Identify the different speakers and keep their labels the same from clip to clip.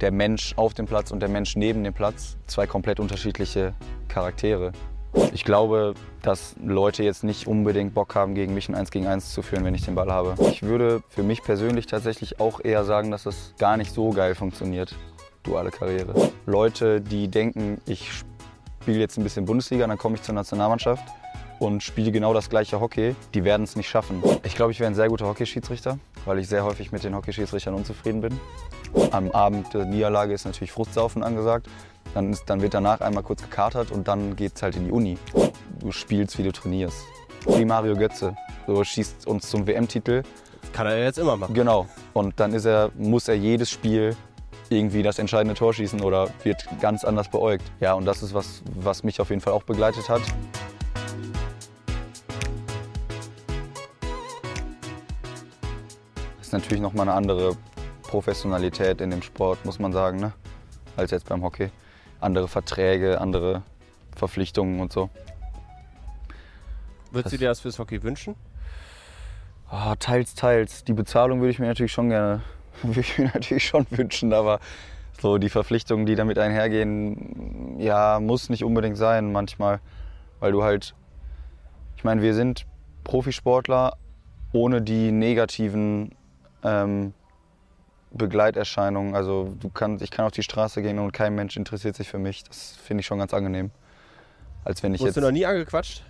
Speaker 1: der Mensch auf dem Platz und der Mensch neben dem Platz zwei komplett unterschiedliche Charaktere. Ich glaube, dass Leute jetzt nicht unbedingt Bock haben, gegen mich ein 1 gegen 1 zu führen, wenn ich den Ball habe. Ich würde für mich persönlich tatsächlich auch eher sagen, dass es gar nicht so geil funktioniert, duale Karriere. Leute, die denken, ich spiele jetzt ein bisschen Bundesliga, dann komme ich zur Nationalmannschaft und spiele genau das gleiche Hockey, die werden es nicht schaffen. Ich glaube, ich wäre ein sehr guter Hockeyschiedsrichter, weil ich sehr häufig mit den Hockeyschiedsrichtern unzufrieden bin. Am Abend der Niederlage ist natürlich Fruchtsaufen angesagt. Dann, ist, dann wird danach einmal kurz gekatert und dann geht es halt in die Uni. Du spielst, wie du trainierst. Wie Mario Götze. So schießt uns zum WM-Titel.
Speaker 2: Kann er jetzt immer machen.
Speaker 1: Genau. Und dann ist er, muss er jedes Spiel irgendwie das entscheidende Tor schießen oder wird ganz anders beäugt. Ja, und das ist was, was mich auf jeden Fall auch begleitet hat. Ist natürlich nochmal eine andere Professionalität in dem Sport, muss man sagen, ne? als jetzt beim Hockey andere Verträge, andere Verpflichtungen und so.
Speaker 2: Würdest du dir das fürs Hockey wünschen?
Speaker 1: Oh, teils, teils. Die Bezahlung würde ich mir natürlich schon gerne, würde ich mir natürlich schon wünschen, aber so die Verpflichtungen, die damit einhergehen, ja, muss nicht unbedingt sein manchmal, weil du halt, ich meine, wir sind Profisportler ohne die negativen ähm, Begleiterscheinungen. Also du kannst, ich kann auf die Straße gehen und kein Mensch interessiert sich für mich. Das finde ich schon ganz angenehm. Als wenn ich
Speaker 2: Wurdest
Speaker 1: jetzt
Speaker 2: du noch nie angequatscht?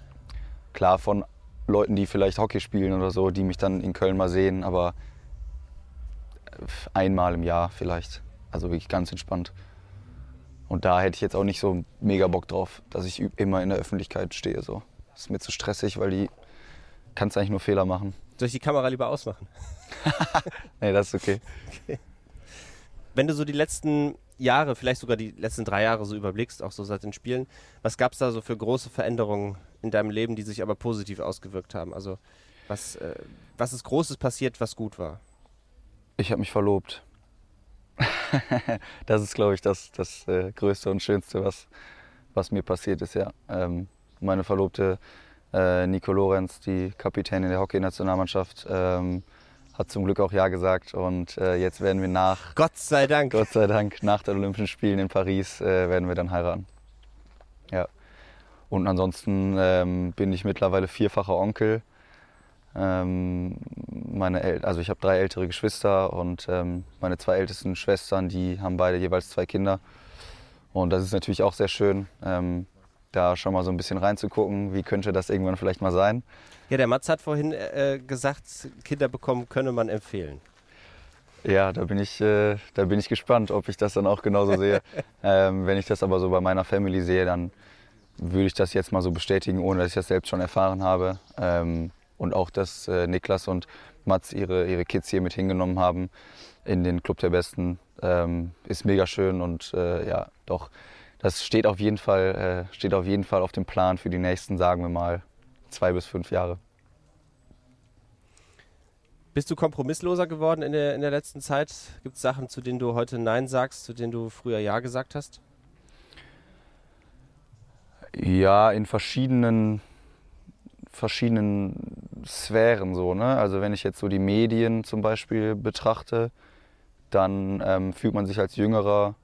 Speaker 1: klar von Leuten, die vielleicht Hockey spielen oder so, die mich dann in Köln mal sehen, aber einmal im Jahr vielleicht. Also wirklich ganz entspannt. Und da hätte ich jetzt auch nicht so mega Bock drauf, dass ich immer in der Öffentlichkeit stehe. So. Das ist mir zu stressig, weil die kannst eigentlich nur Fehler machen.
Speaker 2: Soll ich die Kamera lieber ausmachen?
Speaker 1: Nee, das ist okay.
Speaker 2: Wenn du so die letzten Jahre, vielleicht sogar die letzten drei Jahre so überblickst, auch so seit den Spielen, was gab es da so für große Veränderungen in deinem Leben, die sich aber positiv ausgewirkt haben? Also was, äh, was ist Großes passiert, was gut war?
Speaker 1: Ich habe mich verlobt. das ist, glaube ich, das, das äh, Größte und Schönste, was, was mir passiert ist, ja. Ähm, meine Verlobte äh, Nico Lorenz, die Kapitänin der Hockey-Nationalmannschaft, ähm, hat zum Glück auch Ja gesagt. Und äh, jetzt werden wir nach,
Speaker 2: Gott sei Dank.
Speaker 1: Gott sei Dank, nach den Olympischen Spielen in Paris, äh, werden wir dann heiraten. Ja. Und ansonsten ähm, bin ich mittlerweile vierfacher Onkel. Ähm, meine El also ich habe drei ältere Geschwister und ähm, meine zwei ältesten Schwestern, die haben beide jeweils zwei Kinder. Und das ist natürlich auch sehr schön, ähm, da schon mal so ein bisschen reinzugucken, wie könnte das irgendwann vielleicht mal sein.
Speaker 2: Ja, der Mats hat vorhin äh, gesagt, Kinder bekommen könne man empfehlen.
Speaker 1: Ja, da bin ich, äh, da bin ich gespannt, ob ich das dann auch genauso sehe. ähm, wenn ich das aber so bei meiner Family sehe, dann würde ich das jetzt mal so bestätigen, ohne dass ich das selbst schon erfahren habe. Ähm, und auch, dass äh, Niklas und Mats ihre, ihre Kids hier mit hingenommen haben in den Club der Besten, ähm, ist mega schön und äh, ja, doch, das steht auf, jeden Fall, äh, steht auf jeden Fall auf dem Plan für die nächsten, sagen wir mal, zwei bis fünf Jahre.
Speaker 2: Bist du kompromissloser geworden in der, in der letzten Zeit? Gibt es Sachen, zu denen du heute Nein sagst, zu denen du früher Ja gesagt hast?
Speaker 1: Ja, in verschiedenen, verschiedenen Sphären so. Ne? Also wenn ich jetzt so die Medien zum Beispiel betrachte, dann ähm, fühlt man sich als jüngerer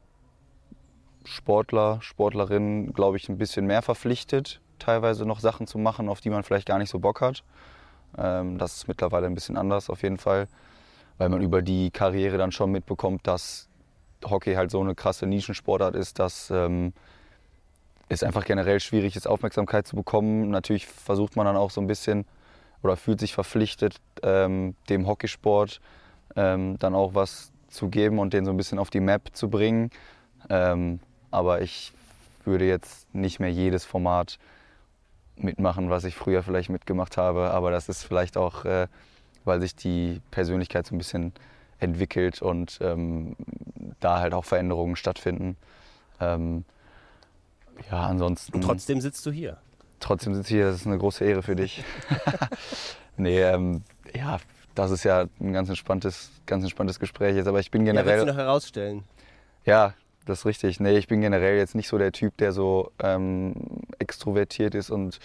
Speaker 1: Sportler, Sportlerin, glaube ich, ein bisschen mehr verpflichtet, teilweise noch Sachen zu machen, auf die man vielleicht gar nicht so Bock hat. Ähm, das ist mittlerweile ein bisschen anders auf jeden Fall, weil man über die Karriere dann schon mitbekommt, dass Hockey halt so eine krasse Nischensportart ist, dass ähm, es einfach generell schwierig ist, Aufmerksamkeit zu bekommen. Natürlich versucht man dann auch so ein bisschen oder fühlt sich verpflichtet, ähm, dem Hockeysport dann auch was zu geben und den so ein bisschen auf die Map zu bringen. Ähm, aber ich würde jetzt nicht mehr jedes Format mitmachen, was ich früher vielleicht mitgemacht habe. Aber das ist vielleicht auch, äh, weil sich die Persönlichkeit so ein bisschen entwickelt und ähm, da halt auch Veränderungen stattfinden. Ähm, ja, ansonsten.
Speaker 2: Und trotzdem sitzt du hier.
Speaker 1: Trotzdem sitze ich hier, das ist eine große Ehre für dich. nee, ähm, ja, das ist ja ein ganz entspanntes, ganz entspanntes Gespräch jetzt. Aber ich bin
Speaker 2: Ja,
Speaker 1: generell.
Speaker 2: willst du noch herausstellen?
Speaker 1: Ja, das ist richtig. Nee, ich bin generell jetzt nicht so der Typ, der so ähm, extrovertiert ist und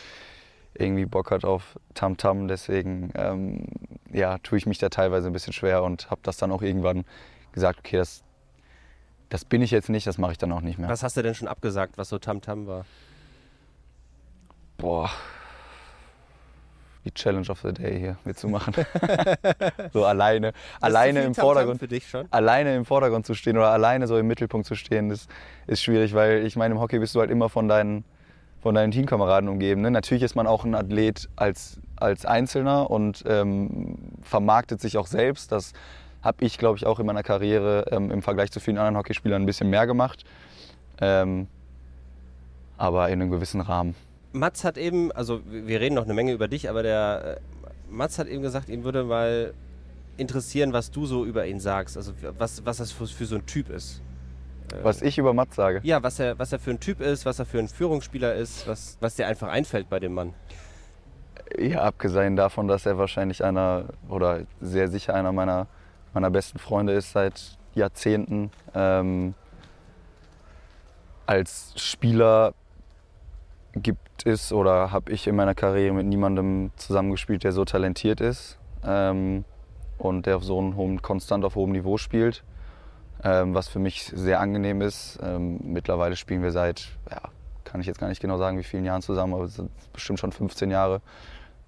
Speaker 1: irgendwie Bock hat auf Tamtam. Deswegen ähm, ja, tue ich mich da teilweise ein bisschen schwer und habe das dann auch irgendwann gesagt, okay, das Das bin ich jetzt nicht, das mache ich dann auch nicht mehr.
Speaker 2: Was hast du denn schon abgesagt, was so Tamtam war?
Speaker 1: Boah. Die Challenge of the Day hier mitzumachen. so alleine, alleine im Vordergrund.
Speaker 2: Für dich schon?
Speaker 1: Alleine im Vordergrund zu stehen oder alleine so im Mittelpunkt zu stehen, das ist schwierig, weil ich meine, im Hockey bist du halt immer von deinen, von deinen Teamkameraden umgeben. Ne? Natürlich ist man auch ein Athlet als, als Einzelner und ähm, vermarktet sich auch selbst. Das habe ich, glaube ich, auch in meiner Karriere ähm, im Vergleich zu vielen anderen Hockeyspielern ein bisschen mehr gemacht. Ähm, aber in einem gewissen Rahmen.
Speaker 2: Mats hat eben, also wir reden noch eine Menge über dich, aber der äh, Mats hat eben gesagt, ihm würde mal interessieren, was du so über ihn sagst. Also was, was das für, für so ein Typ ist.
Speaker 1: Äh, was ich über Mats sage?
Speaker 2: Ja, was er, was er für ein Typ ist, was er für ein Führungsspieler ist, was, was dir einfach einfällt bei dem Mann.
Speaker 1: Ja, abgesehen davon, dass er wahrscheinlich einer oder sehr sicher einer meiner, meiner besten Freunde ist seit Jahrzehnten. Ähm, als Spieler gibt es oder habe ich in meiner Karriere mit niemandem zusammengespielt, der so talentiert ist ähm, und der auf so einem hohen, konstant auf hohem Niveau spielt, ähm, was für mich sehr angenehm ist. Ähm, mittlerweile spielen wir seit, ja, kann ich jetzt gar nicht genau sagen, wie vielen Jahren zusammen, aber es sind bestimmt schon 15 Jahre,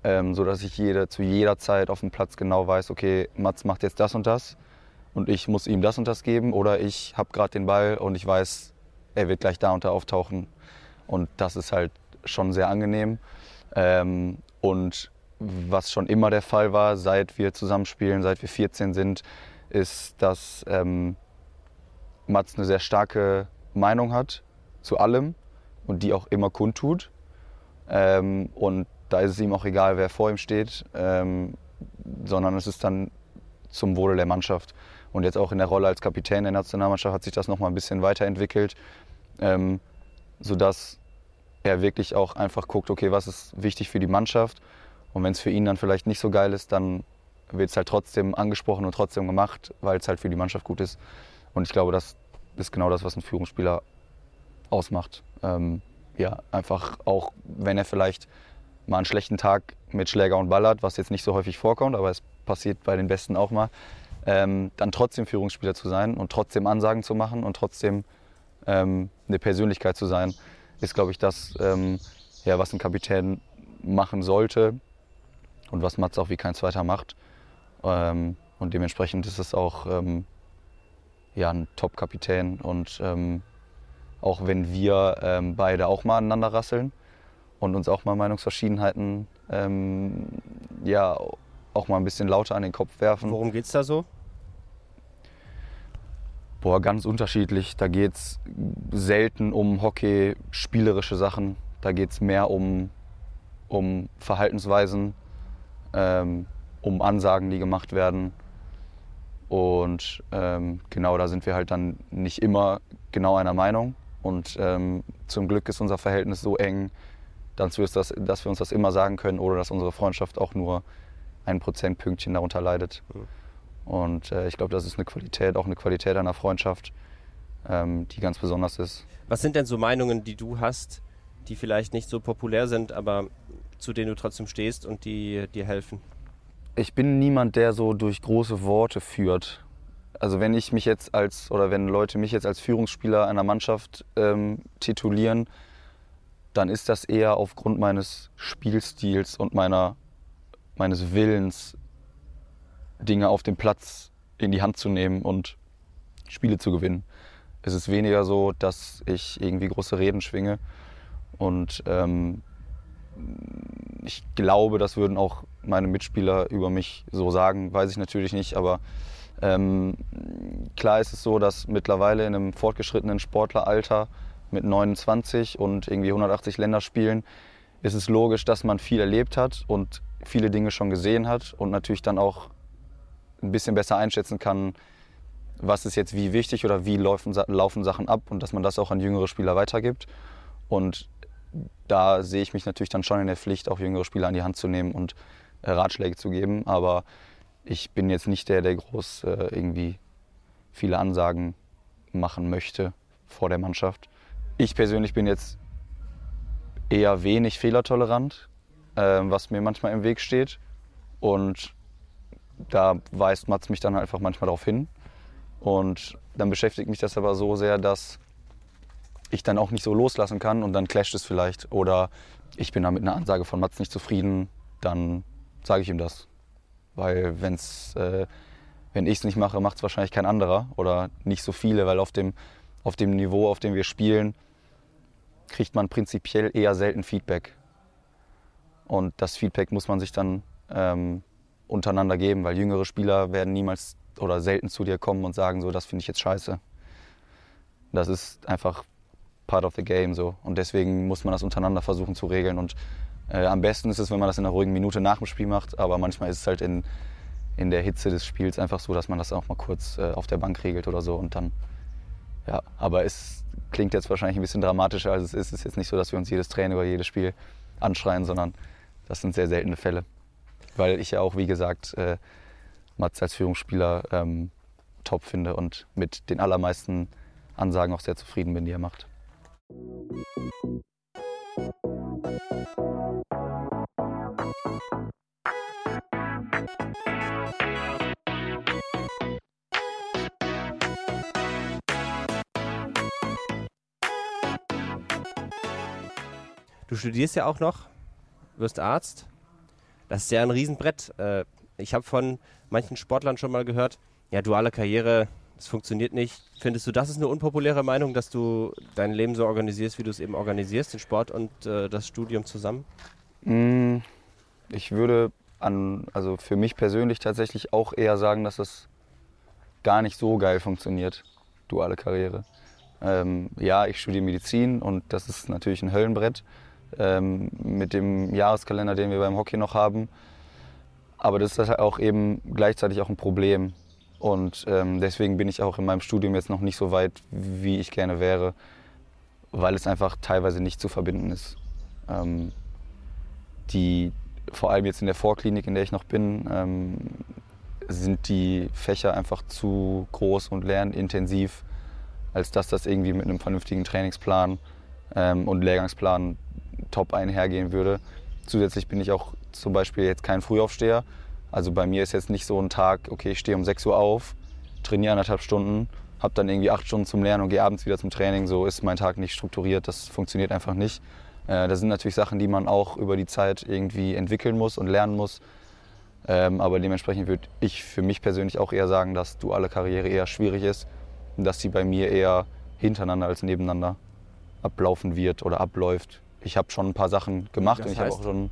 Speaker 1: ähm, so dass ich jede, zu jeder Zeit auf dem Platz genau weiß, okay, Mats macht jetzt das und das und ich muss ihm das und das geben oder ich habe gerade den Ball und ich weiß, er wird gleich da und da auftauchen und das ist halt schon sehr angenehm. Ähm, und was schon immer der Fall war, seit wir zusammenspielen, seit wir 14 sind, ist, dass ähm, Mats eine sehr starke Meinung hat zu allem und die auch immer kundtut. Ähm, und da ist es ihm auch egal, wer vor ihm steht, ähm, sondern es ist dann zum Wohle der Mannschaft. Und jetzt auch in der Rolle als Kapitän der Nationalmannschaft hat sich das nochmal ein bisschen weiterentwickelt, ähm, sodass er wirklich auch einfach guckt, okay, was ist wichtig für die Mannschaft. Und wenn es für ihn dann vielleicht nicht so geil ist, dann wird es halt trotzdem angesprochen und trotzdem gemacht, weil es halt für die Mannschaft gut ist. Und ich glaube, das ist genau das, was ein Führungsspieler ausmacht. Ähm, ja, einfach auch, wenn er vielleicht mal einen schlechten Tag mit Schläger und Ball hat, was jetzt nicht so häufig vorkommt, aber es passiert bei den Besten auch mal, ähm, dann trotzdem Führungsspieler zu sein und trotzdem Ansagen zu machen und trotzdem ähm, eine Persönlichkeit zu sein ist, glaube ich, das, ähm, ja, was ein Kapitän machen sollte und was Mats auch wie kein zweiter macht. Ähm, und dementsprechend ist es auch ähm, ja, ein Top-Kapitän. Und ähm, auch wenn wir ähm, beide auch mal aneinander rasseln und uns auch mal Meinungsverschiedenheiten ähm, ja, auch mal ein bisschen lauter an den Kopf werfen.
Speaker 2: Worum geht es da so?
Speaker 1: Boah, ganz unterschiedlich. Da geht es selten um Hockey, spielerische Sachen. Da geht es mehr um, um Verhaltensweisen, ähm, um Ansagen, die gemacht werden. Und ähm, genau, da sind wir halt dann nicht immer genau einer Meinung. Und ähm, zum Glück ist unser Verhältnis so eng, dass wir, das, dass wir uns das immer sagen können, oder dass unsere Freundschaft auch nur ein Prozentpünktchen darunter leidet. Mhm. Und äh, ich glaube, das ist eine Qualität, auch eine Qualität einer Freundschaft, ähm, die ganz besonders ist.
Speaker 2: Was sind denn so Meinungen, die du hast, die vielleicht nicht so populär sind, aber zu denen du trotzdem stehst und die dir helfen?
Speaker 1: Ich bin niemand, der so durch große Worte führt. Also wenn ich mich jetzt als oder wenn Leute mich jetzt als Führungsspieler einer Mannschaft ähm, titulieren, dann ist das eher aufgrund meines Spielstils und meiner, meines Willens, Dinge auf dem Platz in die Hand zu nehmen und Spiele zu gewinnen. Es ist weniger so, dass ich irgendwie große Reden schwinge. Und ähm, ich glaube, das würden auch meine Mitspieler über mich so sagen, weiß ich natürlich nicht. Aber ähm, klar ist es so, dass mittlerweile in einem fortgeschrittenen Sportleralter mit 29 und irgendwie 180 Länderspielen ist es logisch, dass man viel erlebt hat und viele Dinge schon gesehen hat und natürlich dann auch ein bisschen besser einschätzen kann, was ist jetzt wie wichtig oder wie laufen, laufen Sachen ab und dass man das auch an jüngere Spieler weitergibt. Und da sehe ich mich natürlich dann schon in der Pflicht, auch jüngere Spieler an die Hand zu nehmen und äh, Ratschläge zu geben. Aber ich bin jetzt nicht der, der groß äh, irgendwie viele Ansagen machen möchte vor der Mannschaft. Ich persönlich bin jetzt eher wenig fehlertolerant, äh, was mir manchmal im Weg steht. Und da weist Mats mich dann einfach manchmal darauf hin. Und dann beschäftigt mich das aber so sehr, dass ich dann auch nicht so loslassen kann und dann clasht es vielleicht. Oder ich bin da mit einer Ansage von Mats nicht zufrieden, dann sage ich ihm das. Weil wenn's, äh, wenn ich es nicht mache, macht es wahrscheinlich kein anderer oder nicht so viele, weil auf dem, auf dem Niveau, auf dem wir spielen, kriegt man prinzipiell eher selten Feedback. Und das Feedback muss man sich dann ähm, untereinander geben, weil jüngere Spieler werden niemals oder selten zu dir kommen und sagen, so, das finde ich jetzt scheiße. Das ist einfach part of the game so. Und deswegen muss man das untereinander versuchen zu regeln. Und äh, am besten ist es, wenn man das in einer ruhigen Minute nach dem Spiel macht, aber manchmal ist es halt in, in der Hitze des Spiels einfach so, dass man das auch mal kurz äh, auf der Bank regelt oder so und dann, ja, aber es klingt jetzt wahrscheinlich ein bisschen dramatischer, als es ist. Es ist jetzt nicht so, dass wir uns jedes Training oder jedes Spiel anschreien, sondern das sind sehr seltene Fälle. Weil ich ja auch, wie gesagt, äh, Mats als Führungsspieler ähm, top finde und mit den allermeisten Ansagen auch sehr zufrieden bin, die er macht.
Speaker 2: Du studierst ja auch noch, wirst Arzt. Das ist ja ein Riesenbrett. Äh, ich habe von manchen Sportlern schon mal gehört, ja, duale Karriere, das funktioniert nicht. Findest du, das ist eine unpopuläre Meinung, dass du dein Leben so organisierst, wie du es eben organisierst, den Sport und äh, das Studium zusammen?
Speaker 1: Mm, ich würde an, also für mich persönlich tatsächlich auch eher sagen, dass es gar nicht so geil funktioniert, duale Karriere. Ähm, ja, ich studiere Medizin und das ist natürlich ein Höllenbrett ähm, mit dem Jahreskalender, den wir beim Hockey noch haben. Aber das ist halt auch eben gleichzeitig auch ein Problem. Und ähm, deswegen bin ich auch in meinem Studium jetzt noch nicht so weit, wie ich gerne wäre, weil es einfach teilweise nicht zu verbinden ist. Ähm, die, vor allem jetzt in der Vorklinik, in der ich noch bin, ähm, sind die Fächer einfach zu groß und lernintensiv, als dass das irgendwie mit einem vernünftigen Trainingsplan ähm, und Lehrgangsplan top einhergehen würde. Zusätzlich bin ich auch zum Beispiel jetzt kein Frühaufsteher. Also bei mir ist jetzt nicht so ein Tag, okay, ich stehe um 6 Uhr auf, trainiere anderthalb Stunden, habe dann irgendwie acht Stunden zum Lernen und gehe abends wieder zum Training. So ist mein Tag nicht strukturiert, das funktioniert einfach nicht. Äh, das sind natürlich Sachen, die man auch über die Zeit irgendwie entwickeln muss und lernen muss. Ähm, aber dementsprechend würde ich für mich persönlich auch eher sagen, dass duale Karriere eher schwierig ist und dass sie bei mir eher hintereinander als nebeneinander ablaufen wird oder abläuft ich habe schon ein paar Sachen gemacht das und ich habe auch schon,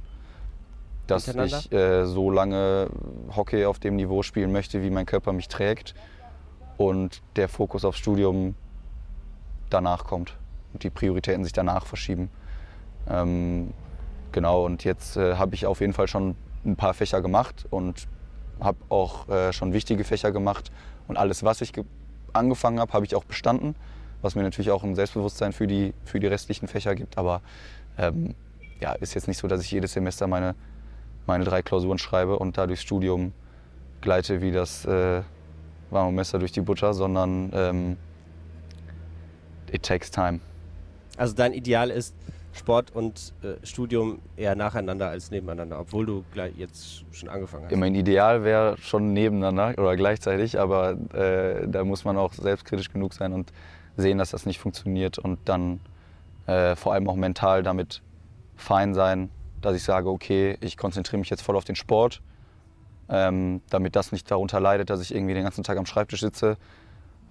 Speaker 1: dass ich äh, so lange Hockey auf dem Niveau spielen möchte, wie mein Körper mich trägt und der Fokus aufs Studium danach kommt und die Prioritäten sich danach verschieben. Ähm, genau, und jetzt äh, habe ich auf jeden Fall schon ein paar Fächer gemacht und habe auch äh, schon wichtige Fächer gemacht und alles, was ich angefangen habe, habe ich auch bestanden, was mir natürlich auch ein Selbstbewusstsein für die, für die restlichen Fächer gibt. Aber ähm, ja, ist jetzt nicht so, dass ich jedes Semester meine, meine drei Klausuren schreibe und da durchs Studium gleite wie das äh, warme Messer durch die Butter, sondern ähm, it takes time.
Speaker 2: Also dein Ideal ist Sport und äh, Studium eher nacheinander als nebeneinander, obwohl du gleich jetzt schon angefangen hast.
Speaker 1: Ja, mein Ideal wäre schon nebeneinander oder gleichzeitig, aber äh, da muss man auch selbstkritisch genug sein und sehen, dass das nicht funktioniert und dann äh, vor allem auch mental damit fein sein, dass ich sage, okay, ich konzentriere mich jetzt voll auf den Sport, ähm, damit das nicht darunter leidet, dass ich irgendwie den ganzen Tag am Schreibtisch sitze,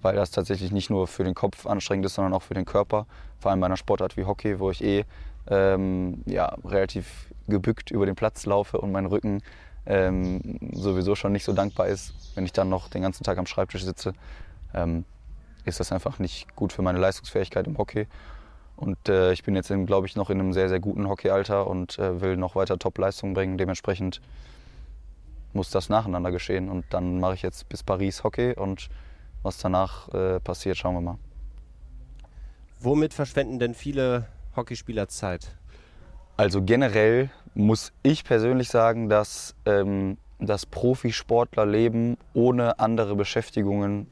Speaker 1: weil das tatsächlich nicht nur für den Kopf anstrengend ist, sondern auch für den Körper. Vor allem bei einer Sportart wie Hockey, wo ich eh ähm, ja, relativ gebückt über den Platz laufe und mein Rücken ähm, sowieso schon nicht so dankbar ist, wenn ich dann noch den ganzen Tag am Schreibtisch sitze, ähm, ist das einfach nicht gut für meine Leistungsfähigkeit im Hockey. Und äh, ich bin jetzt, glaube ich, noch in einem sehr, sehr guten Hockeyalter und äh, will noch weiter Top-Leistungen bringen. Dementsprechend muss das nacheinander geschehen. Und dann mache ich jetzt bis Paris Hockey und was danach äh, passiert, schauen wir mal.
Speaker 2: Womit verschwenden denn viele Hockeyspieler Zeit?
Speaker 1: Also generell muss ich persönlich sagen, dass ähm, das Profisportlerleben ohne andere Beschäftigungen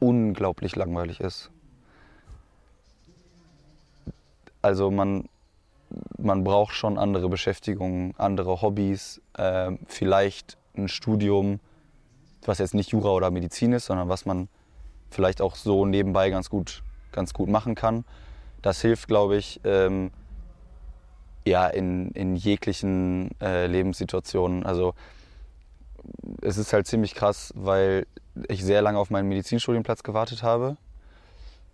Speaker 1: unglaublich langweilig ist. Also man, man braucht schon andere Beschäftigungen, andere Hobbys, äh, vielleicht ein Studium, was jetzt nicht Jura oder Medizin ist, sondern was man vielleicht auch so nebenbei ganz gut, ganz gut machen kann. Das hilft, glaube ich, ähm, ja, in, in jeglichen äh, Lebenssituationen. Also es ist halt ziemlich krass, weil ich sehr lange auf meinen Medizinstudienplatz gewartet habe.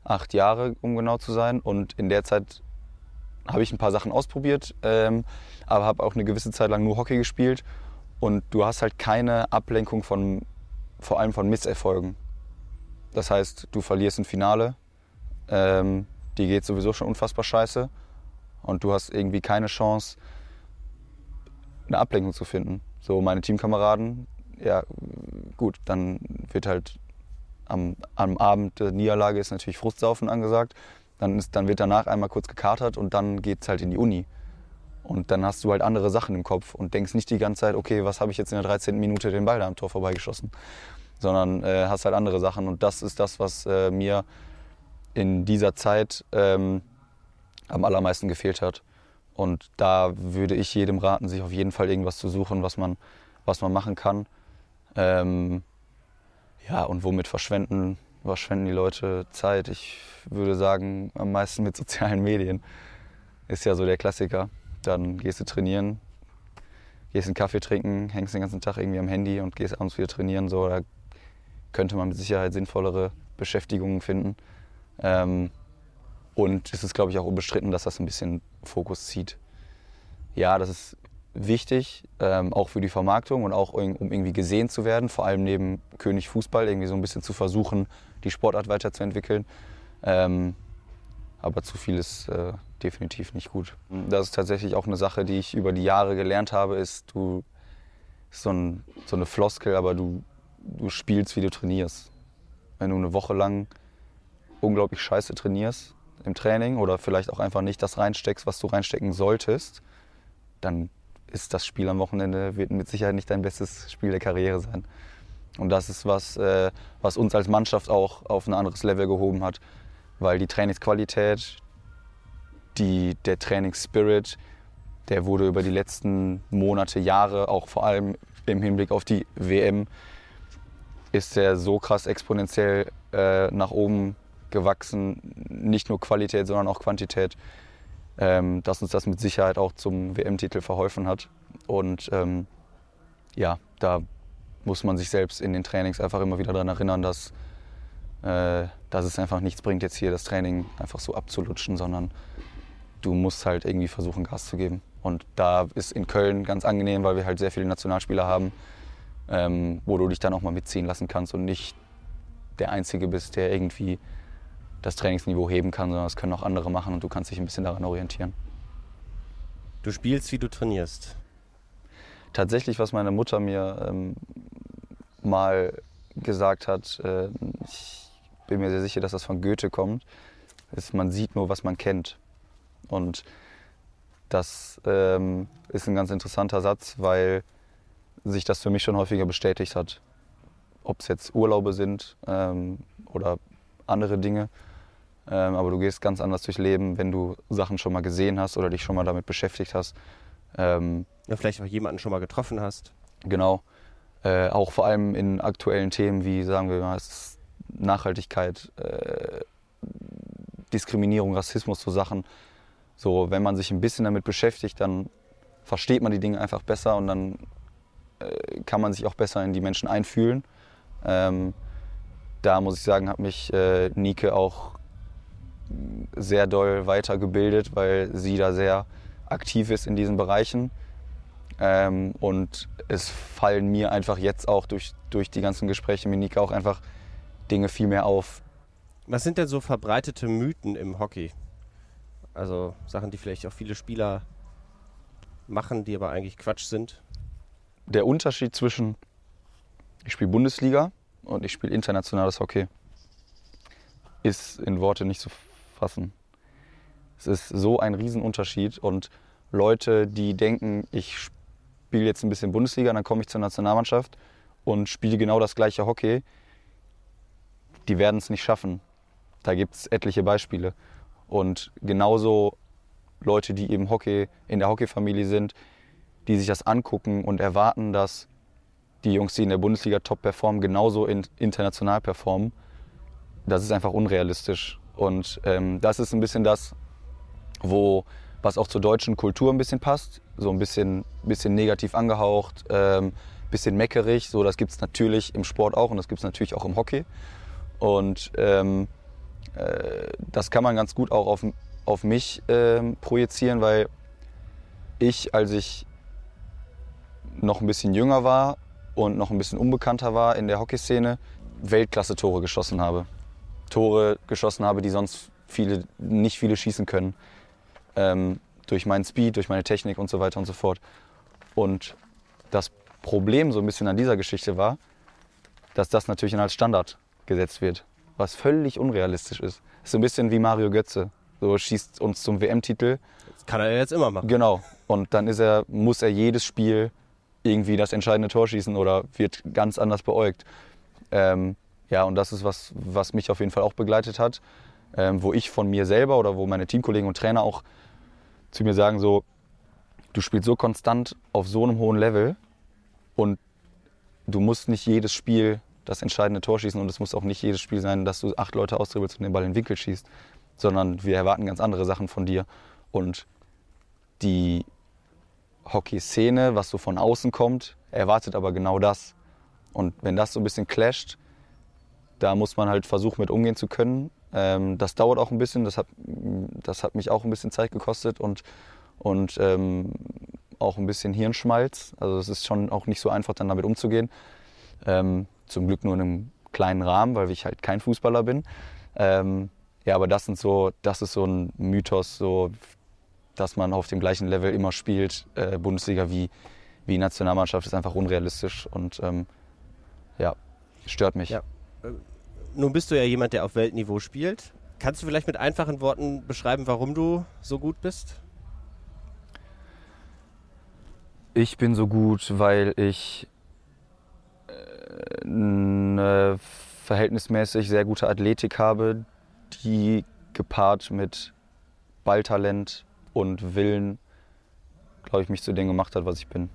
Speaker 1: Acht Jahre, um genau zu sein. Und in der Zeit habe ich ein paar Sachen ausprobiert, ähm, aber habe auch eine gewisse Zeit lang nur Hockey gespielt. Und du hast halt keine Ablenkung von, vor allem von Misserfolgen. Das heißt, du verlierst ein Finale, ähm, die geht sowieso schon unfassbar scheiße und du hast irgendwie keine Chance, eine Ablenkung zu finden. So meine Teamkameraden, ja gut, dann wird halt am, am Abend der Niederlage ist natürlich Frustsaufen angesagt. Dann, ist, dann wird danach einmal kurz gekatert und dann geht es halt in die Uni. Und dann hast du halt andere Sachen im Kopf und denkst nicht die ganze Zeit, okay, was habe ich jetzt in der 13. Minute den Ball da am Tor vorbeigeschossen, sondern äh, hast halt andere Sachen. Und das ist das, was äh, mir in dieser Zeit ähm, am allermeisten gefehlt hat. Und da würde ich jedem raten, sich auf jeden Fall irgendwas zu suchen, was man, was man machen kann. Ähm, ja, und womit verschwenden, verschwenden die Leute Zeit? Ich würde sagen, am meisten mit sozialen Medien. Ist ja so der Klassiker. Dann gehst du trainieren, gehst einen Kaffee trinken, hängst den ganzen Tag irgendwie am Handy und gehst abends wieder trainieren. So, da könnte man mit Sicherheit sinnvollere Beschäftigungen finden. Ähm, und es ist, glaube ich, auch unbestritten, dass das ein bisschen Fokus zieht. Ja, das ist wichtig, ähm, auch für die Vermarktung und auch um irgendwie gesehen zu werden, vor allem neben König Fußball, irgendwie so ein bisschen zu versuchen, die Sportart weiterzuentwickeln. Ähm, aber zu viel ist äh, definitiv nicht gut. Das ist tatsächlich auch eine Sache, die ich über die Jahre gelernt habe, ist, du ist so, ein, so eine Floskel, aber du, du spielst, wie du trainierst. Wenn du eine Woche lang unglaublich scheiße trainierst im Training oder vielleicht auch einfach nicht das reinsteckst, was du reinstecken solltest, dann ist das Spiel am Wochenende wird mit Sicherheit nicht dein bestes Spiel der Karriere sein. Und das ist was, äh, was uns als Mannschaft auch auf ein anderes Level gehoben hat, weil die Trainingsqualität, die, der Trainingsspirit, der wurde über die letzten Monate, Jahre, auch vor allem im Hinblick auf die WM, ist der so krass exponentiell äh, nach oben gewachsen. Nicht nur Qualität, sondern auch Quantität. Ähm, dass uns das mit Sicherheit auch zum WM-Titel verholfen hat. Und ähm, ja, da muss man sich selbst in den Trainings einfach immer wieder daran erinnern, dass, äh, dass es einfach nichts bringt, jetzt hier das Training einfach so abzulutschen, sondern du musst halt irgendwie versuchen, Gas zu geben. Und da ist in Köln ganz angenehm, weil wir halt sehr viele Nationalspieler haben, ähm, wo du dich dann auch mal mitziehen lassen kannst und nicht der Einzige bist, der irgendwie das Trainingsniveau heben kann, sondern das können auch andere machen und du kannst dich ein bisschen daran orientieren.
Speaker 2: Du spielst, wie du trainierst.
Speaker 1: Tatsächlich, was meine Mutter mir ähm, mal gesagt hat, äh, ich bin mir sehr sicher, dass das von Goethe kommt, ist, man sieht nur, was man kennt. Und das ähm, ist ein ganz interessanter Satz, weil sich das für mich schon häufiger bestätigt hat. Ob es jetzt Urlaube sind ähm, oder andere Dinge. Ähm, aber du gehst ganz anders durchs Leben, wenn du Sachen schon mal gesehen hast oder dich schon mal damit beschäftigt hast.
Speaker 2: Ähm, ja, vielleicht auch jemanden schon mal getroffen hast.
Speaker 1: Genau. Äh, auch vor allem in aktuellen Themen wie, sagen wir mal, Nachhaltigkeit, äh, Diskriminierung, Rassismus, so Sachen. So, wenn man sich ein bisschen damit beschäftigt, dann versteht man die Dinge einfach besser und dann äh, kann man sich auch besser in die Menschen einfühlen. Ähm, da muss ich sagen, hat mich äh, Nike auch sehr doll weitergebildet, weil sie da sehr aktiv ist in diesen Bereichen. Ähm, und es fallen mir einfach jetzt auch durch, durch die ganzen Gespräche mit Nika auch einfach Dinge viel mehr auf.
Speaker 2: Was sind denn so verbreitete Mythen im Hockey? Also Sachen, die vielleicht auch viele Spieler machen, die aber eigentlich Quatsch sind?
Speaker 1: Der Unterschied zwischen ich spiele Bundesliga und ich spiele internationales Hockey ist in Worte nicht zu fassen. Es ist so ein Riesenunterschied und Leute, die denken, ich spiele jetzt ein bisschen Bundesliga, dann komme ich zur Nationalmannschaft und spiele genau das gleiche Hockey, die werden es nicht schaffen. Da gibt es etliche Beispiele. Und genauso Leute, die eben Hockey in der Hockeyfamilie sind, die sich das angucken und erwarten, dass die Jungs, die in der Bundesliga top performen, genauso in, international performen, das ist einfach unrealistisch. Und ähm, das ist ein bisschen das, wo, was auch zur deutschen Kultur ein bisschen passt. So ein bisschen, bisschen negativ angehaucht, ähm, bisschen meckerig. So, das gibt es natürlich im Sport auch und das gibt es natürlich auch im Hockey. Und ähm, äh, das kann man ganz gut auch auf, auf mich ähm, projizieren, weil ich, als ich noch ein bisschen jünger war und noch ein bisschen unbekannter war in der Hockeyszene, Weltklasse-Tore geschossen habe. Tore geschossen habe, die sonst viele, nicht viele schießen können. Ähm, durch meinen Speed, durch meine Technik und so weiter und so fort. Und das Problem so ein bisschen an dieser Geschichte war, dass das natürlich dann als Standard gesetzt wird, was völlig unrealistisch ist. ist so ein bisschen wie Mario Götze. So schießt uns zum WM-Titel.
Speaker 2: Das kann er jetzt immer machen.
Speaker 1: Genau. Und dann ist er, muss er jedes Spiel irgendwie das entscheidende Tor schießen oder wird ganz anders beäugt. Ähm, ja, und das ist was, was mich auf jeden Fall auch begleitet hat, ähm, wo ich von mir selber oder wo meine Teamkollegen und Trainer auch zu mir sagen, so, du spielst so konstant auf so einem hohen Level und du musst nicht jedes Spiel das entscheidende Tor schießen und es muss auch nicht jedes Spiel sein, dass du acht Leute austribbelst und den Ball in den Winkel schießt, sondern wir erwarten ganz andere Sachen von dir. Und die Hockey-Szene, was so von außen kommt, erwartet aber genau das. Und wenn das so ein bisschen clasht, da muss man halt versuchen, mit umgehen zu können. Ähm, das dauert auch ein bisschen, das hat, das hat mich auch ein bisschen Zeit gekostet und, und ähm, auch ein bisschen Hirnschmalz. Also es ist schon auch nicht so einfach, dann damit umzugehen. Ähm, zum Glück nur in einem kleinen Rahmen, weil ich halt kein Fußballer bin. Ähm, ja, aber das sind so, das ist so ein Mythos, so, dass man auf dem gleichen Level immer spielt, äh, Bundesliga wie, wie Nationalmannschaft, ist einfach unrealistisch und ähm, ja, stört mich. Ja. Äh,
Speaker 2: nun bist du ja jemand, der auf Weltniveau spielt. Kannst du vielleicht mit einfachen Worten beschreiben, warum du so gut bist?
Speaker 1: Ich bin so gut, weil ich äh, eine verhältnismäßig sehr gute Athletik habe, die gepaart mit Balltalent und Willen, glaube ich, mich zu dem gemacht hat, was ich bin.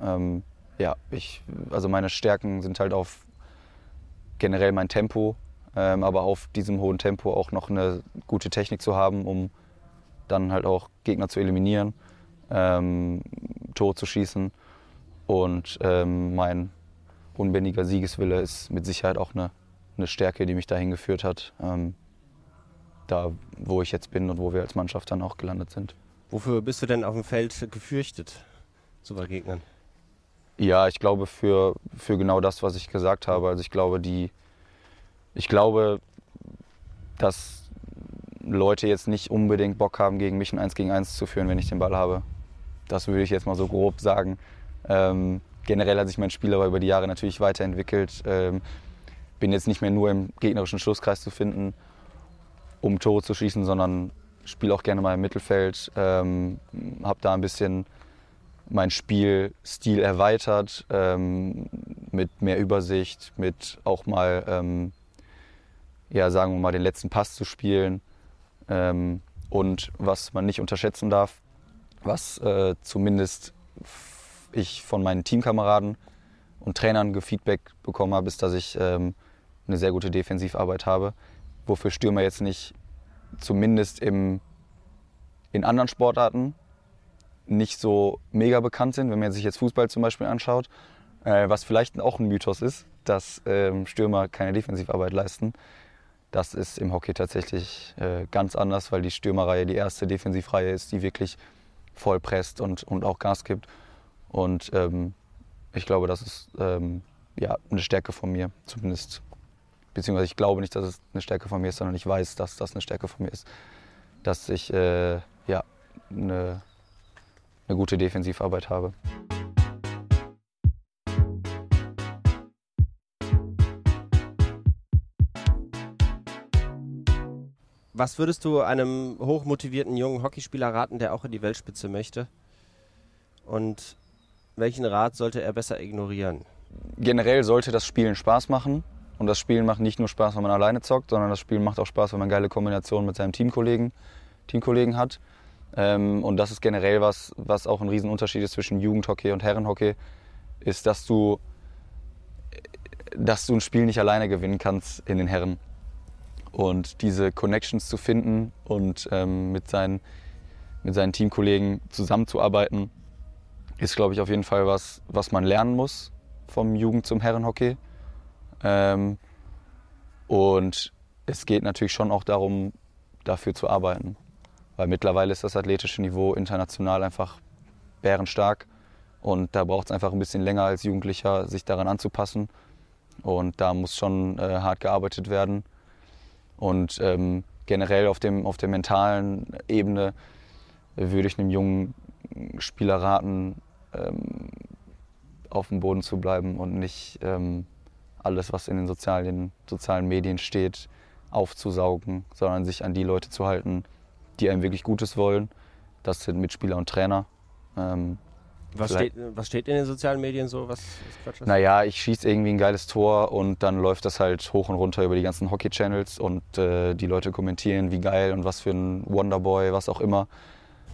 Speaker 1: Ähm, ja, ich, also meine Stärken sind halt auf generell mein Tempo, ähm, aber auf diesem hohen Tempo auch noch eine gute Technik zu haben, um dann halt auch Gegner zu eliminieren, ähm, Tore zu schießen. Und ähm, mein unbändiger Siegeswille ist mit Sicherheit auch eine, eine Stärke, die mich dahin geführt hat, ähm, da wo ich jetzt bin und wo wir als Mannschaft dann auch gelandet sind.
Speaker 2: Wofür bist du denn auf dem Feld gefürchtet zu begegnen?
Speaker 1: Ja, ich glaube für, für genau das, was ich gesagt habe. Also ich glaube, die, ich glaube, dass Leute jetzt nicht unbedingt Bock haben, gegen mich ein 1 gegen 1 zu führen, wenn ich den Ball habe. Das würde ich jetzt mal so grob sagen. Ähm, generell hat sich mein Spiel aber über die Jahre natürlich weiterentwickelt. Ähm, bin jetzt nicht mehr nur im gegnerischen Schlusskreis zu finden, um Tore zu schießen, sondern spiele auch gerne mal im Mittelfeld. Ähm, habe da ein bisschen mein Spielstil erweitert ähm, mit mehr Übersicht, mit auch mal, ähm, ja, sagen wir mal, den letzten Pass zu spielen. Ähm, und was man nicht unterschätzen darf, was äh, zumindest ich von meinen Teamkameraden und Trainern gefeedback bekommen habe, ist, dass ich ähm, eine sehr gute Defensivarbeit habe, wofür Stürmer jetzt nicht zumindest im, in anderen Sportarten nicht so mega bekannt sind, wenn man sich jetzt Fußball zum Beispiel anschaut, äh, was vielleicht auch ein Mythos ist, dass ähm, Stürmer keine Defensivarbeit leisten. Das ist im Hockey tatsächlich äh, ganz anders, weil die Stürmerreihe die erste Defensivreihe ist, die wirklich voll presst und, und auch Gas gibt. Und ähm, ich glaube, das ist ähm, ja, eine Stärke von mir, zumindest. Beziehungsweise ich glaube nicht, dass es eine Stärke von mir ist, sondern ich weiß, dass das eine Stärke von mir ist. Dass ich äh, ja, eine eine gute Defensivarbeit habe.
Speaker 2: Was würdest du einem hochmotivierten jungen Hockeyspieler raten, der auch in die Weltspitze möchte? Und welchen Rat sollte er besser ignorieren?
Speaker 1: Generell sollte das Spielen Spaß machen. Und das Spielen macht nicht nur Spaß, wenn man alleine zockt, sondern das Spielen macht auch Spaß, wenn man geile Kombinationen mit seinem Teamkollegen, Teamkollegen hat. Ähm, und das ist generell was, was auch ein Riesenunterschied ist zwischen Jugendhockey und Herrenhockey, ist, dass du, dass du ein Spiel nicht alleine gewinnen kannst in den Herren. Und diese Connections zu finden und ähm, mit, seinen, mit seinen Teamkollegen zusammenzuarbeiten, ist, glaube ich, auf jeden Fall was, was man lernen muss vom Jugend- zum Herrenhockey. Ähm, und es geht natürlich schon auch darum, dafür zu arbeiten. Weil mittlerweile ist das athletische Niveau international einfach bärenstark. Und da braucht es einfach ein bisschen länger als Jugendlicher, sich daran anzupassen. Und da muss schon äh, hart gearbeitet werden. Und ähm, generell auf, dem, auf der mentalen Ebene würde ich einem jungen Spieler raten, ähm, auf dem Boden zu bleiben und nicht ähm, alles, was in den sozialen, sozialen Medien steht, aufzusaugen, sondern sich an die Leute zu halten, die einem wirklich Gutes wollen. Das sind Mitspieler und Trainer. Ähm,
Speaker 2: was, steht, was steht in den sozialen Medien so? Was,
Speaker 1: was naja, ich schieße irgendwie ein geiles Tor und dann läuft das halt hoch und runter über die ganzen Hockey-Channels und äh, die Leute kommentieren, wie geil und was für ein Wonderboy, was auch immer.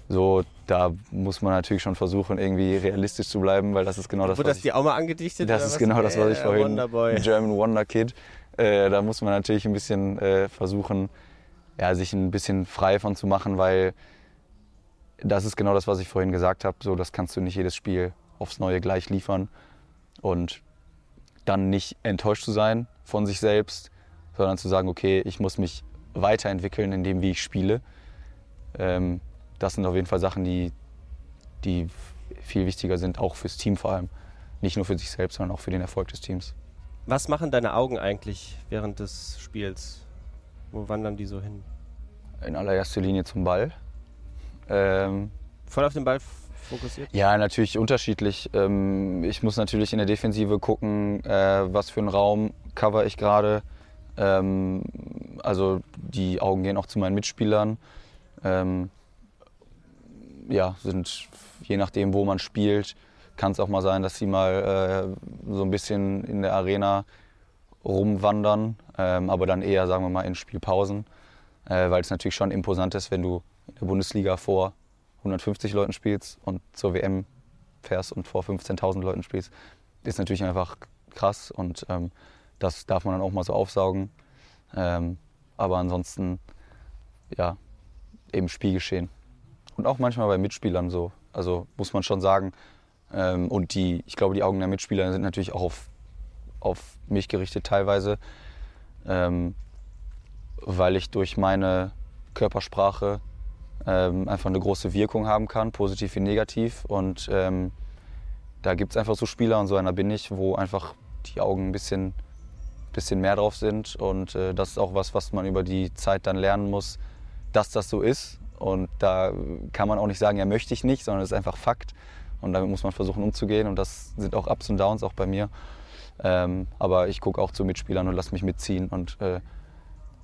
Speaker 1: So, da muss man natürlich schon versuchen, irgendwie realistisch zu bleiben, weil das ist genau das,
Speaker 2: Wurde was das ich, dir auch mal angedichtet?
Speaker 1: Das ist genau das, was ich vorhin... Wonderboy. German Wonder Kid. Äh, da muss man natürlich ein bisschen äh, versuchen, ja, sich ein bisschen frei von zu machen, weil das ist genau das, was ich vorhin gesagt habe. So, das kannst du nicht jedes Spiel aufs Neue gleich liefern. Und dann nicht enttäuscht zu sein von sich selbst, sondern zu sagen, okay, ich muss mich weiterentwickeln in dem, wie ich spiele. Ähm, das sind auf jeden Fall Sachen, die, die viel wichtiger sind, auch fürs Team vor allem. Nicht nur für sich selbst, sondern auch für den Erfolg des Teams.
Speaker 2: Was machen deine Augen eigentlich während des Spiels? Wo wandern die so hin?
Speaker 1: In allererster Linie zum Ball.
Speaker 2: Ähm, Voll auf den Ball fokussiert?
Speaker 1: Ja, natürlich unterschiedlich. Ähm, ich muss natürlich in der Defensive gucken, äh, was für einen Raum cover ich gerade. Ähm, also die Augen gehen auch zu meinen Mitspielern. Ähm, ja, sind je nachdem, wo man spielt, kann es auch mal sein, dass sie mal äh, so ein bisschen in der Arena rumwandern, ähm, aber dann eher, sagen wir mal, in Spielpausen, äh, weil es natürlich schon imposant ist, wenn du in der Bundesliga vor 150 Leuten spielst und zur WM fährst und vor 15.000 Leuten spielst, ist natürlich einfach krass und ähm, das darf man dann auch mal so aufsaugen. Ähm, aber ansonsten, ja, eben Spielgeschehen. Und auch manchmal bei Mitspielern so. Also muss man schon sagen. Ähm, und die, ich glaube, die Augen der Mitspieler sind natürlich auch auf, auf mich gerichtet teilweise, ähm, weil ich durch meine Körpersprache ähm, einfach eine große Wirkung haben kann, positiv wie negativ. Und ähm, da gibt es einfach so Spieler, und so einer bin ich, wo einfach die Augen ein bisschen, bisschen mehr drauf sind. Und äh, das ist auch was, was man über die Zeit dann lernen muss, dass das so ist und da kann man auch nicht sagen, ja, möchte ich nicht, sondern es ist einfach Fakt. Und damit muss man versuchen umzugehen. Und das sind auch Ups und Downs, auch bei mir. Ähm, aber ich gucke auch zu Mitspielern und lasse mich mitziehen und äh,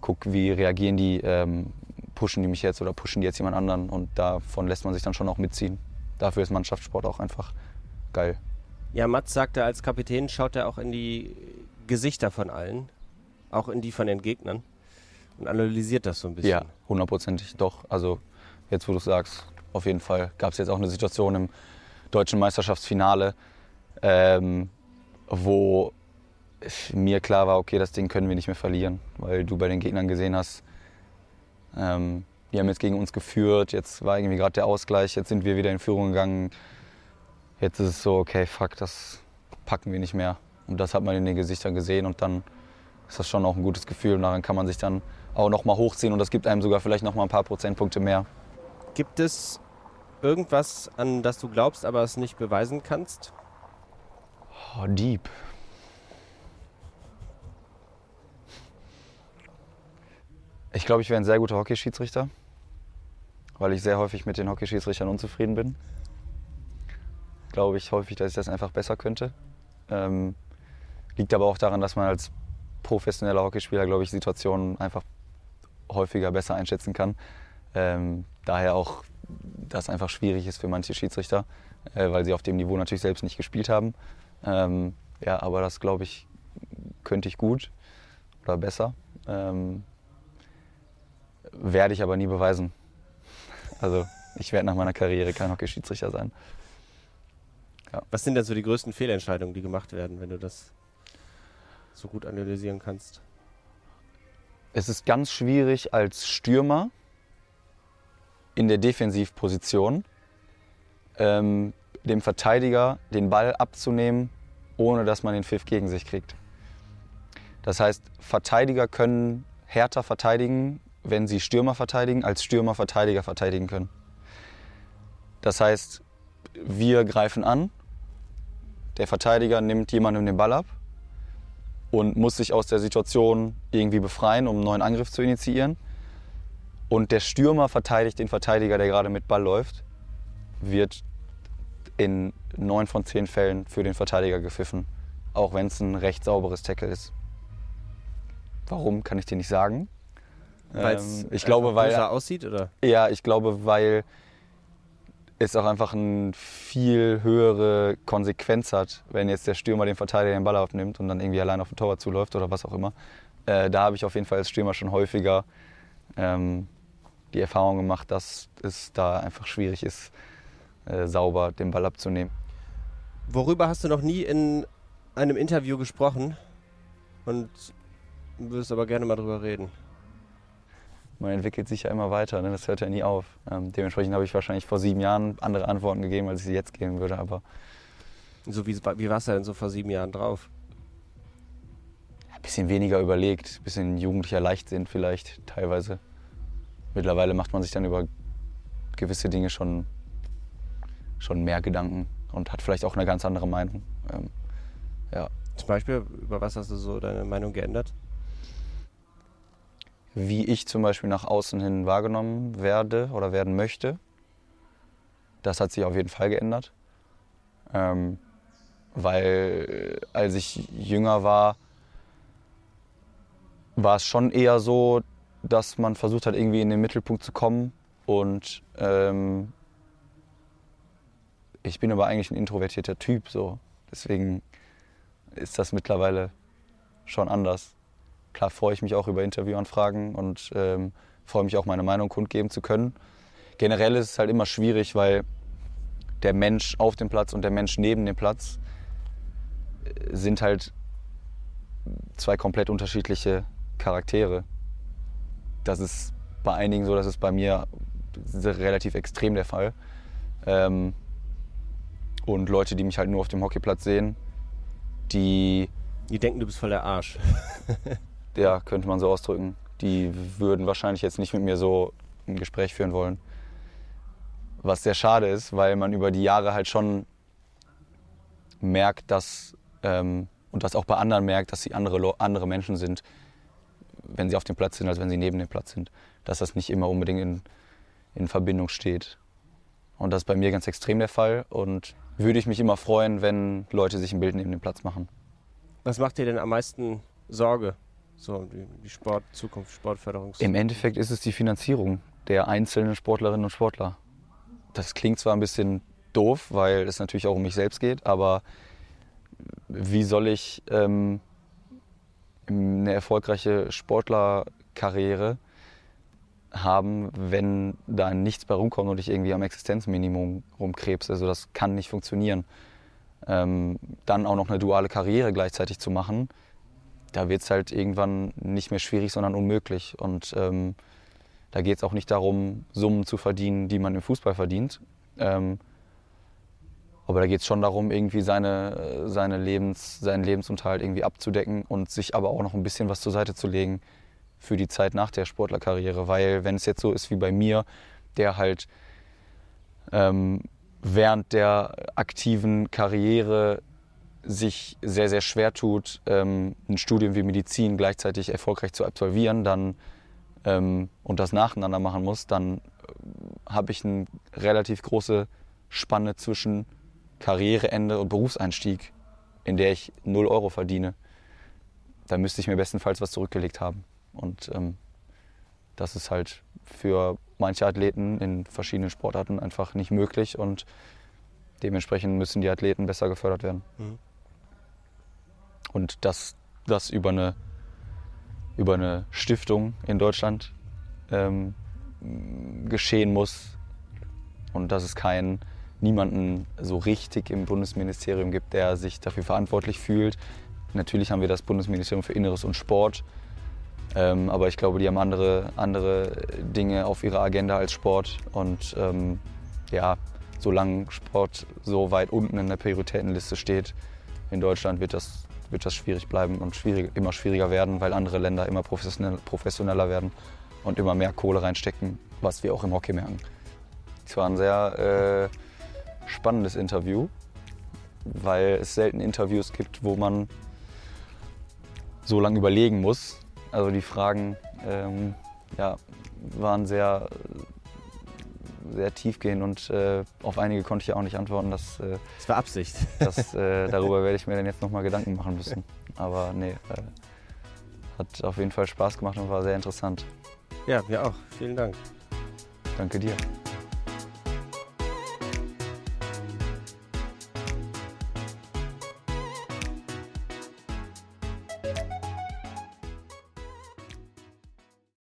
Speaker 1: gucke, wie reagieren die, ähm, pushen die mich jetzt oder pushen die jetzt jemand anderen. Und davon lässt man sich dann schon auch mitziehen. Dafür ist Mannschaftssport auch einfach geil.
Speaker 2: Ja, Mats sagte, als Kapitän schaut er auch in die Gesichter von allen, auch in die von den Gegnern und analysiert das so ein bisschen.
Speaker 1: Ja, hundertprozentig doch. Also jetzt, wo du sagst, auf jeden Fall gab es jetzt auch eine Situation im deutschen Meisterschaftsfinale, ähm, wo mir klar war, okay, das Ding können wir nicht mehr verlieren, weil du bei den Gegnern gesehen hast, ähm, die haben jetzt gegen uns geführt, jetzt war irgendwie gerade der Ausgleich, jetzt sind wir wieder in Führung gegangen. Jetzt ist es so, okay, fuck, das packen wir nicht mehr. Und das hat man in den Gesichtern gesehen und dann ist das schon auch ein gutes Gefühl und daran kann man sich dann auch noch mal hochziehen und das gibt einem sogar vielleicht noch mal ein paar Prozentpunkte mehr.
Speaker 2: Gibt es irgendwas, an das du glaubst, aber es nicht beweisen kannst?
Speaker 1: Oh, deep. Ich glaube, ich wäre ein sehr guter Hockeyschiedsrichter, weil ich sehr häufig mit den Hockeyschiedsrichtern unzufrieden bin. Glaube ich häufig, dass ich das einfach besser könnte. Ähm, liegt aber auch daran, dass man als professioneller Hockeyspieler, glaube ich, Situationen einfach häufiger besser einschätzen kann. Ähm, daher auch das einfach schwierig ist für manche Schiedsrichter, äh, weil sie auf dem Niveau natürlich selbst nicht gespielt haben. Ähm, ja, aber das glaube ich, könnte ich gut oder besser. Ähm, werde ich aber nie beweisen. Also ich werde nach meiner Karriere kein Hockeyschiedsrichter sein.
Speaker 2: Ja. Was sind denn so die größten Fehlentscheidungen, die gemacht werden, wenn du das so gut analysieren kannst?
Speaker 1: Es ist ganz schwierig als Stürmer in der Defensivposition ähm, dem Verteidiger den Ball abzunehmen, ohne dass man den Pfiff gegen sich kriegt. Das heißt, Verteidiger können härter verteidigen, wenn sie Stürmer verteidigen, als Stürmer Verteidiger verteidigen können. Das heißt, wir greifen an, der Verteidiger nimmt jemandem den Ball ab und muss sich aus der Situation irgendwie befreien, um einen neuen Angriff zu initiieren. Und der Stürmer verteidigt den Verteidiger, der gerade mit Ball läuft, wird in neun von zehn Fällen für den Verteidiger gepfiffen, auch wenn es ein recht sauberes Tackle ist. Warum, kann ich dir nicht sagen.
Speaker 2: Weil
Speaker 1: Ähm, ich glaube, weil
Speaker 2: aussieht oder?
Speaker 1: ja, ich glaube, weil es auch einfach eine viel höhere Konsequenz hat, wenn jetzt der Stürmer den Verteidiger den Ball abnimmt und dann irgendwie allein auf den Torwart zuläuft oder was auch immer. Äh, da habe ich auf jeden Fall als Stürmer schon häufiger ähm, die Erfahrung gemacht, dass es da einfach schwierig ist, äh, sauber den Ball abzunehmen.
Speaker 2: Worüber hast du noch nie in einem Interview gesprochen und würdest aber gerne mal drüber reden?
Speaker 1: Man entwickelt sich ja immer weiter, ne? das hört ja nie auf. Ähm, dementsprechend habe ich wahrscheinlich vor sieben Jahren andere Antworten gegeben, als ich sie jetzt geben würde. Aber
Speaker 2: So wie, wie warst du denn so vor sieben Jahren drauf?
Speaker 1: ein bisschen weniger überlegt, ein bisschen jugendlicher Leichtsinn vielleicht teilweise. Mittlerweile macht man sich dann über gewisse Dinge schon, schon mehr Gedanken und hat vielleicht auch eine ganz andere Meinung. Ähm, ja.
Speaker 2: Zum Beispiel, über was hast du so deine Meinung geändert?
Speaker 1: Wie ich zum Beispiel nach außen hin wahrgenommen werde oder werden möchte, das hat sich auf jeden Fall geändert. Ähm, weil äh, als ich jünger war, war es schon eher so, dass man versucht hat, irgendwie in den Mittelpunkt zu kommen. Und ähm, ich bin aber eigentlich ein introvertierter Typ, so. Deswegen ist das mittlerweile schon anders. Klar freue ich mich auch über Interviewanfragen und ähm, freue mich auch, meine Meinung kundgeben zu können. Generell ist es halt immer schwierig, weil der Mensch auf dem Platz und der Mensch neben dem Platz äh, sind halt zwei komplett unterschiedliche Charaktere. Das ist bei einigen so, das ist bei mir relativ extrem der Fall. Ähm, und Leute, die mich halt nur auf dem Hockeyplatz sehen, die,
Speaker 2: Die denken, du bist voll der Arsch.
Speaker 1: ja, könnte man so ausdrücken, die würden wahrscheinlich jetzt nicht mit mir so ein Gespräch führen wollen. Was sehr schade ist, weil man über die Jahre halt schon merkt, dass, ähm, und das auch bei anderen merkt, dass sie andere, andere Menschen sind, wenn sie auf dem Platz sind, als wenn sie neben dem Platz sind. Dass das nicht immer unbedingt in, in Verbindung steht. Und das ist bei mir ganz extrem der Fall. Und würde ich mich immer freuen, wenn Leute sich ein Bild neben dem Platz machen.
Speaker 2: Was macht dir denn am meisten Sorge? So, die, die Sport, Zukunft, Sportförderung.
Speaker 1: Im Endeffekt ist es die Finanzierung der einzelnen Sportlerinnen und Sportler. Das klingt zwar ein bisschen doof, weil es natürlich auch um mich selbst geht, aber wie soll ich ähm, eine erfolgreiche Sportlerkarriere haben, wenn da nichts bei rumkommt und ich irgendwie am Existenzminimum rumkrebs? Also das kann nicht funktionieren. Ähm, dann auch noch eine duale Karriere gleichzeitig zu machen, da wird es halt irgendwann nicht mehr schwierig, sondern unmöglich. Und ähm, da geht es auch nicht darum, Summen zu verdienen, die man im Fußball verdient. Ähm, aber da geht es schon darum, irgendwie seine, seine Lebens, seinen Lebensunterhalt irgendwie abzudecken und sich aber auch noch ein bisschen was zur Seite zu legen für die Zeit nach der Sportlerkarriere. Weil wenn es jetzt so ist wie bei mir, der halt ähm, während der aktiven Karriere sich sehr, sehr schwer tut, ähm, ein Studium wie Medizin gleichzeitig erfolgreich zu absolvieren dann, ähm, und das nacheinander machen muss, dann äh, habe ich eine relativ große Spanne zwischen Karriereende und Berufseinstieg, in der ich 0 Euro verdiene. Da müsste ich mir bestenfalls was zurückgelegt haben. Und ähm, das ist halt für manche Athleten in verschiedenen Sportarten einfach nicht möglich und dementsprechend müssen die Athleten besser gefördert werden.
Speaker 2: Mhm.
Speaker 1: Und dass das über eine, über eine Stiftung in Deutschland ähm, geschehen muss und dass es keinen niemanden so richtig im Bundesministerium gibt, der sich dafür verantwortlich fühlt. Natürlich haben wir das Bundesministerium für Inneres und Sport, Ähm, aber ich glaube, die haben andere, andere Dinge auf ihrer Agenda als Sport. Und ähm, ja, solange Sport so weit unten in der Prioritätenliste steht, in Deutschland wird das, wird das schwierig bleiben und schwierig, immer schwieriger werden, weil andere Länder immer professionell, professioneller werden und immer mehr Kohle reinstecken, was wir auch im Hockey merken. Es war ein sehr äh, spannendes Interview, weil es selten Interviews gibt, wo man so lange überlegen muss. Also die Fragen ähm, ja, waren sehr, sehr tiefgehend und äh, auf einige konnte ich ja auch nicht antworten. Das, äh,
Speaker 2: das war Absicht.
Speaker 1: Das, äh, darüber werde ich mir dann jetzt nochmal Gedanken machen müssen. Aber nee, äh, hat auf jeden Fall Spaß gemacht und war sehr interessant.
Speaker 2: Ja, mir auch. Vielen Dank.
Speaker 1: Danke dir.